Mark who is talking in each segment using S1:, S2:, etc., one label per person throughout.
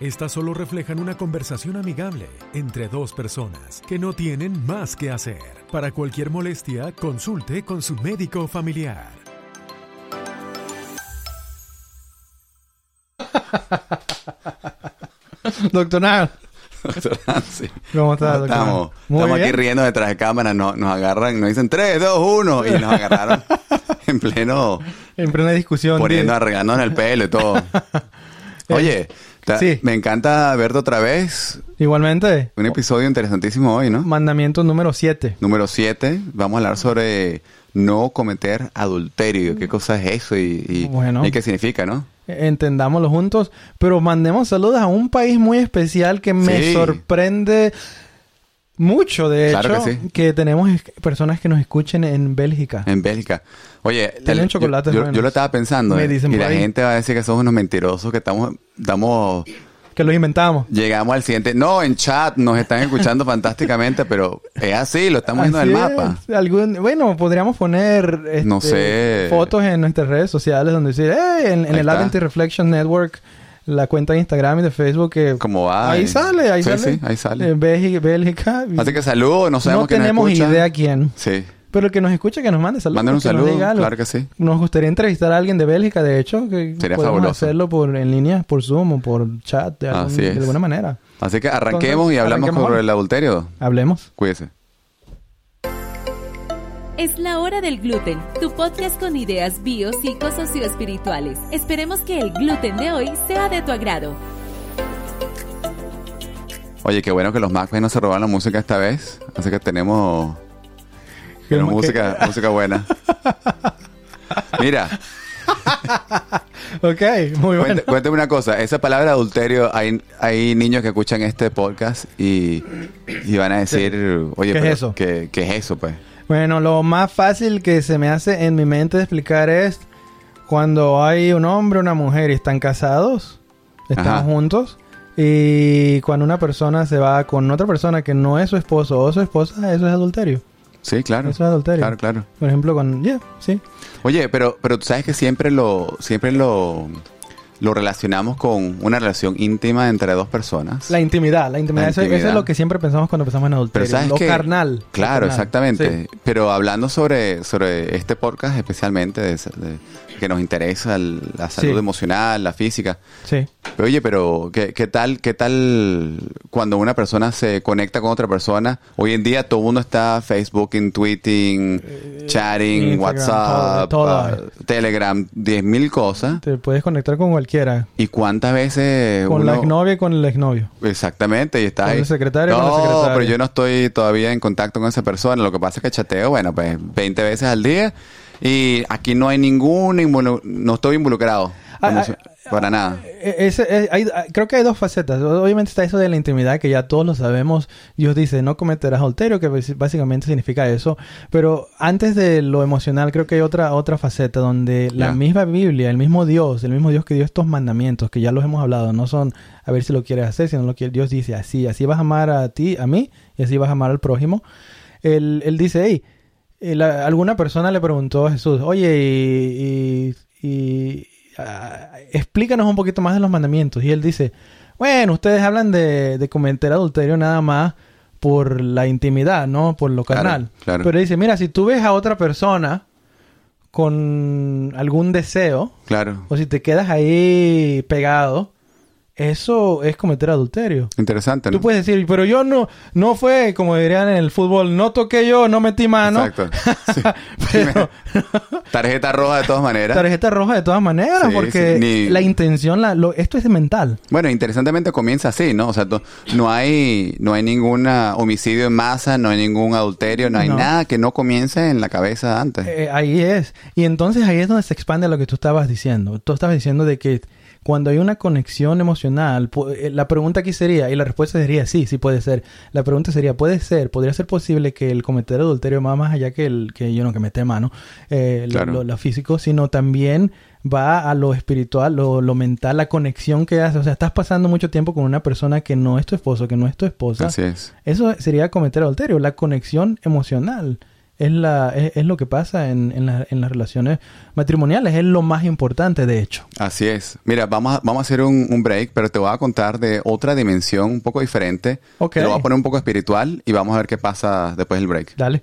S1: Estas solo reflejan una conversación amigable entre dos personas que no tienen más que hacer. Para cualquier molestia, consulte con su médico familiar.
S2: Doctor Nard.
S3: Doctor Nancy.
S2: ¿Cómo estás, doctor?
S3: Estamos,
S2: Muy
S3: estamos aquí riendo detrás de cámara, nos, nos agarran, nos dicen 3, 2, 1 y nos agarraron en pleno
S2: En plena discusión.
S3: poniendo,
S2: de-
S3: arreglándonos el pelo y todo. Oye, ta-
S2: Sí.
S3: me encanta verte otra vez.
S2: Igualmente,
S3: Un episodio interesantísimo hoy, ¿no?
S2: mandamiento número 7.
S3: Número 7, vamos a hablar sobre no cometer adulterio. ¿Qué cosa es eso y, y-
S2: Bueno.
S3: y qué significa, no?
S2: Entendámoslo juntos. Pero mandemos saludos a un país muy especial que me
S3: Sí.
S2: sorprende mucho, de
S3: Claro
S2: hecho,
S3: que sí.
S2: tenemos personas que nos escuchen en Bélgica.
S3: En Bélgica. Oye, el-
S2: chocolates
S3: yo, yo- yo lo estaba pensando.
S2: Me
S3: eh,
S2: dicen
S3: y la
S2: ahí.
S3: gente va a decir que somos unos mentirosos, que estamos, estamos
S2: Que los inventamos.
S3: Llegamos al siguiente. No, en chat nos están escuchando fantásticamente, pero es así, lo estamos viendo en el mapa.
S2: Algún, bueno, podríamos poner este,
S3: No sé.
S2: fotos en nuestras redes sociales donde decir, "Eh, en, en el. Advent Reflection Network, la cuenta de Instagram y de Facebook que
S3: ¿Cómo va?
S2: ahí
S3: Eh,
S2: sale, ahí
S3: sí,
S2: sale.
S3: sí, ahí sale.
S2: En Bélgica, Bélgica.
S3: Así que saludos, no sabemos
S2: no
S3: quién nos
S2: tenemos
S3: escucha.
S2: idea quién.
S3: Sí.
S2: Pero el que nos escuche, que nos mande saludos.
S3: Manden un saludo, claro que sí.
S2: Nos gustaría entrevistar a alguien de Bélgica, de hecho, que
S3: Sería
S2: podemos
S3: fabuloso.
S2: hacerlo por en línea, por Zoom o por chat, de, algún- de alguna manera.
S3: Así que arranquemos
S2: Entonces,
S3: y hablamos
S2: arranquemos
S3: sobre el adulterio.
S2: Hablemos.
S3: Cuídese.
S4: Es la hora del gluten, tu podcast con ideas bio, psico, socioespirituales. Esperemos que el gluten de hoy sea de tu agrado.
S3: Oye, qué bueno que los McBain no se robaron la música esta vez. Así que tenemos, tenemos
S2: ¿Qué-
S3: música, música buena. Mira,
S2: Ok, muy bueno.
S3: Cuéntame, cuéntame una cosa, esa palabra adulterio, hay, hay niños que escuchan este podcast y, y van a decir, oye,
S2: ¿Qué es
S3: pero
S2: eso?
S3: ¿qué, qué es eso, pues?
S2: Bueno, lo más fácil que se me hace en mi mente de explicar es cuando hay un hombre, una mujer y están casados, están
S3: Ajá.
S2: juntos, y cuando una persona se va con otra persona que no es su esposo o su esposa, eso es adulterio.
S3: Sí, claro.
S2: Eso es adulterio.
S3: Claro, claro.
S2: Por ejemplo, con... Yeah, sí.
S3: Oye, pero, pero tú sabes que siempre lo, siempre lo, lo relacionamos con una relación íntima entre dos personas.
S2: La intimidad, la intimidad.
S3: La
S2: Eso, eso
S3: intimidad.
S2: es lo que siempre pensamos cuando pensamos en adulterio.
S3: Pero
S2: lo
S3: que
S2: carnal.
S3: Claro,
S2: Lo carnal.
S3: exactamente.
S2: Sí.
S3: Pero hablando sobre, sobre este podcast especialmente, de, de- que nos interesa el- la salud
S2: Sí.
S3: emocional, la física.
S2: Sí.
S3: Pero, oye, pero ¿qué, qué tal, qué tal cuando una persona se conecta con otra persona? Hoy en día todo el mundo está Facebooking, tweeting, chatting,
S2: Eh, Instagram,
S3: WhatsApp,
S2: todo, todo.
S3: ah, Telegram, 10.000 cosas.
S2: Te puedes conectar con cualquiera.
S3: ¿Y cuántas veces
S2: Con la
S3: uno-
S2: exnovia y con el exnovio.
S3: Exactamente, y está
S2: Con
S3: ahí.
S2: el secretario,
S3: no,
S2: con la secretaria.
S3: pero yo no estoy todavía en contacto con esa persona. Lo que pasa es que chateo, bueno, pues 20 veces al día. Y aquí no hay ningún, involu- no estoy involucrado.
S2: Ah, ah,
S3: para nada.
S2: Eh, ese- eh, hay- ah, creo que hay dos facetas. Obviamente está eso de la intimidad, que ya todos lo sabemos. Dios dice, no cometerás adulterio, que básicamente significa eso. Pero antes de lo emocional, creo que hay otra, otra faceta donde la
S3: Ya.
S2: misma Biblia, el mismo Dios, el mismo Dios que dio estos mandamientos, que ya los hemos hablado, no son a ver si lo quieres hacer, sino lo que Dios dice así. Así vas a amar a ti, a mí, y así vas a amar al prójimo. Él, él dice, hey, eh, la- alguna persona le preguntó a Jesús, oye, y, y- y, ah, explícanos un poquito más de los mandamientos. Y él dice, bueno, ustedes hablan de, de cometer adulterio nada más por la intimidad, ¿no? Por lo
S3: Claro,
S2: carnal.
S3: claro.
S2: Pero dice, mira, si tú ves a otra persona con algún deseo,
S3: Claro.
S2: o si te quedas ahí pegado, eso es cometer adulterio.
S3: Interesante, ¿no?
S2: Tú puedes decir, pero yo no, no fue, como dirían en el fútbol, no toqué yo, no metí mano.
S3: Exacto. Sí.
S2: Pero
S3: Tarjeta roja de todas maneras.
S2: tarjeta roja de todas maneras,
S3: Sí,
S2: porque
S3: sí, ni-
S2: la intención, la, lo- esto es mental.
S3: Bueno, interesantemente comienza así, ¿no? O sea, no hay no hay ningún homicidio en masa, no hay ningún adulterio, no hay
S2: No.
S3: nada que no comience en la cabeza antes.
S2: Eh, ahí es. Y entonces ahí es donde se expande lo que tú estabas diciendo. Tú estabas diciendo de que cuando hay una conexión emocional, eh, la pregunta aquí sería, y la respuesta sería sí, sí puede ser. La pregunta sería, ¿puede ser, podría ser posible que el cometer adulterio va más allá que el, que yo no que mete mano, eh, lo-
S3: Claro.
S2: lo, lo físico, sino también va a lo espiritual, lo, lo mental, la conexión que hace. O sea, estás pasando mucho tiempo con una persona que no es tu esposo, que no es tu esposa.
S3: Así es.
S2: Eso sería cometer adulterio. La conexión emocional es, la, es, es lo que pasa en, en, la- en las relaciones matrimoniales. Es lo más importante, de hecho.
S3: Así es. Mira, vamos a, vamos a hacer un, un break, pero te voy a contar de otra dimensión un poco diferente.
S2: Ok.
S3: Te lo voy a poner un poco espiritual y vamos a ver qué pasa después del break.
S2: Dale.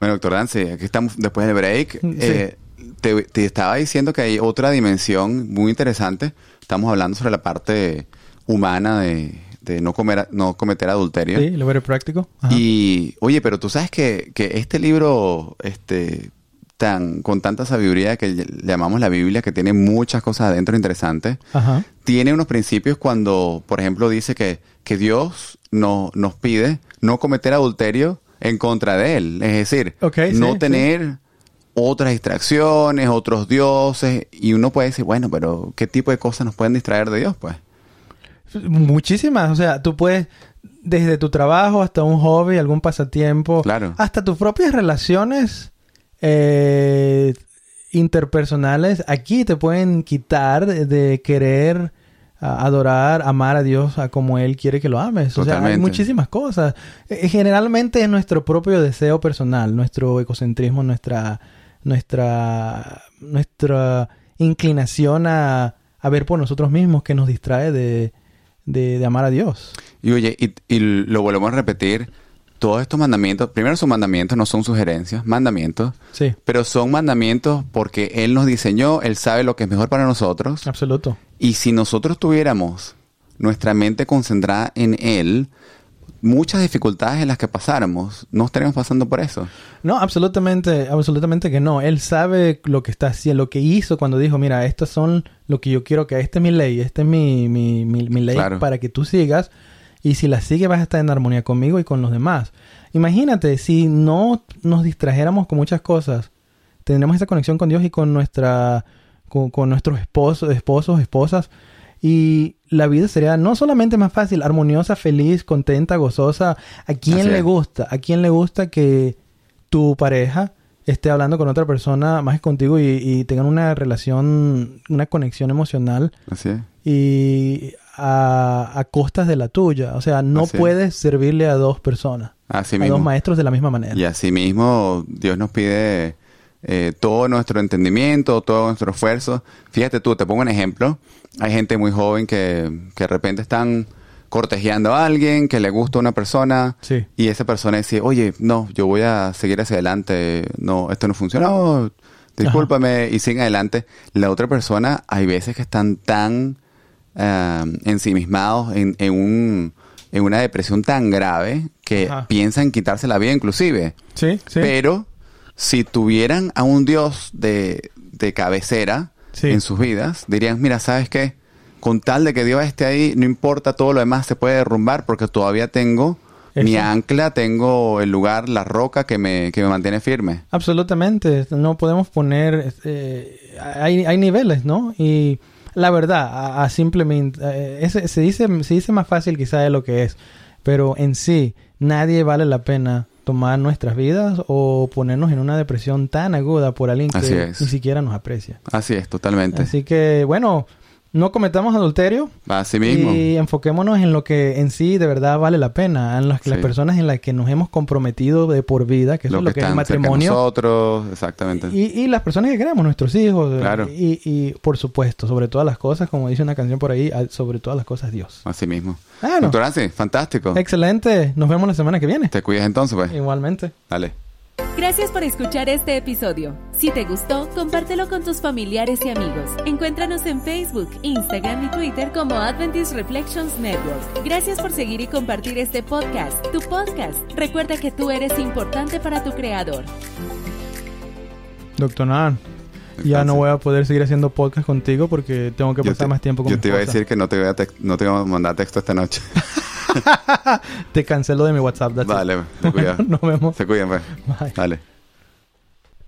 S3: Bueno, doctor Dancy, aquí estamos después del break.
S2: Sí.
S3: Eh, te, te estaba diciendo que hay otra dimensión muy interesante. Estamos hablando sobre la parte humana de, de no, comer, no cometer adulterio.
S2: Sí, lo veré práctico. Ajá.
S3: Y, oye, pero tú sabes que, que este libro, este, tan, con tanta sabiduría que llamamos la Biblia, que tiene muchas cosas adentro interesantes,
S2: Ajá.
S3: tiene unos principios cuando, por ejemplo, dice que, que Dios no, nos pide no cometer adulterio en contra de Él. Es decir, no
S2: sí,
S3: tener otras distracciones, otros dioses. Y uno puede decir, bueno, pero ¿qué tipo de cosas nos pueden distraer de Dios? Pues
S2: Muchísimas. O sea, tú puedes, desde tu trabajo hasta un hobby, algún pasatiempo,
S3: Claro.
S2: hasta tus propias relaciones eh, interpersonales, aquí te pueden quitar de, de querer a- adorar, amar a Dios a como Él quiere que lo ames. O sea, hay muchísimas cosas. Eh, generalmente es nuestro propio deseo personal, nuestro egocentrismo, nuestra, nuestra, nuestra inclinación a, a ver por nosotros mismos que nos distrae de, de, de amar a Dios.
S3: Y oye, y, y lo volvemos a repetir, todos estos mandamientos, primero son mandamientos, no son sugerencias, mandamientos,
S2: Sí,
S3: pero son mandamientos porque Él nos diseñó, Él sabe lo que es mejor para nosotros.
S2: absoluto.
S3: Y si nosotros tuviéramos nuestra mente concentrada en Él, muchas dificultades en las que pasáramos, no estaríamos pasando por eso.
S2: No, absolutamente, absolutamente que no. Él sabe lo que está haciendo, lo que hizo cuando dijo, mira, estas son lo que yo quiero que, esta es mi ley, esta es mi, mi, mi, mi ley
S3: Claro.
S2: para que tú sigas. Y si la sigues vas a estar en armonía conmigo y con los demás. Imagínate, si no nos distrajéramos con muchas cosas, tendríamos esa conexión con Dios y con nuestra, con, con nuestros esposos, esposos, esposas. Y la vida sería no solamente más fácil, armoniosa, feliz, contenta, gozosa. ¿A quién
S3: Así
S2: le
S3: es.
S2: gusta? ¿A quién le gusta que tu pareja esté hablando con otra persona más que contigo y, y tengan una relación, una conexión emocional
S3: Así es.
S2: y a, a costas de la tuya? O sea, no
S3: Así es.
S2: puedes servirle a dos personas,
S3: Así
S2: a
S3: mismo.
S2: dos maestros de la misma manera.
S3: Y asimismo, Dios nos pide eh, todo nuestro entendimiento, todo nuestro esfuerzo. Fíjate tú, te pongo un ejemplo. Hay gente muy joven que, que de repente están cortejeando a alguien, que le gusta una persona,
S2: Sí.
S3: y esa persona dice, oye, no, yo voy a seguir hacia adelante, no, esto no funcionó, discúlpame, y siguen adelante. La otra persona, hay veces que están tan eh, ensimismados en, en, un, en una depresión tan grave que
S2: Ajá.
S3: piensan quitarse la vida inclusive.
S2: Sí, sí.
S3: Pero si tuvieran a un Dios de, de cabecera
S2: Sí.
S3: en sus vidas, dirían, mira, ¿sabes qué? Con tal de que Dios esté ahí, no importa todo lo demás, se puede derrumbar porque todavía tengo mi ancla, tengo el lugar, la roca que me, que me mantiene firme.
S2: Absolutamente, no podemos poner, eh, hay, hay niveles, ¿no? Y la verdad, a, a simplemente, eh, se, dice, se dice más fácil quizá de lo que es, pero en sí, nadie vale la pena tomar nuestras vidas o ponernos en una depresión tan aguda por alguien que ni siquiera nos aprecia.
S3: Así es, totalmente.
S2: Así que, bueno, no cometamos adulterio.
S3: Así mismo.
S2: Y enfoquémonos en lo que en sí de verdad vale la pena, en las, personas en las que nos hemos comprometido de por vida, que eso
S3: lo
S2: es lo
S3: que
S2: que es el matrimonio.
S3: nosotros, exactamente.
S2: Y, y las personas que queremos, nuestros hijos. eh,
S3: Claro.
S2: Y, y por supuesto, sobre todas las cosas, como dice una canción por ahí, a- sobre todas las cosas Dios.
S3: Así mismo.
S2: Bueno,
S3: Doctor Ansi, fantástico.
S2: excelente. Nos vemos la semana que viene.
S3: Te cuidas entonces, pues.
S2: Igualmente.
S3: Dale.
S4: Gracias por escuchar este episodio. Si te gustó, compártelo con tus familiares y amigos. Encuéntranos en Facebook, Instagram y Twitter como Adventist Reflections Network. Gracias por seguir y compartir este podcast, tu podcast. Recuerda que tú eres importante para tu creador.
S2: Doctor Nan, ya no voy a poder seguir haciendo podcast contigo porque tengo que pasar
S3: te-
S2: más tiempo con
S3: Yo te iba a decir que no te voy a, no te voy a mandar texto esta noche.
S2: Te cancelo de mi WhatsApp. that's it.
S3: vale, se cuida.
S2: Nos vemos.
S3: Se cuidan, pues.
S2: Bye.
S3: Dale.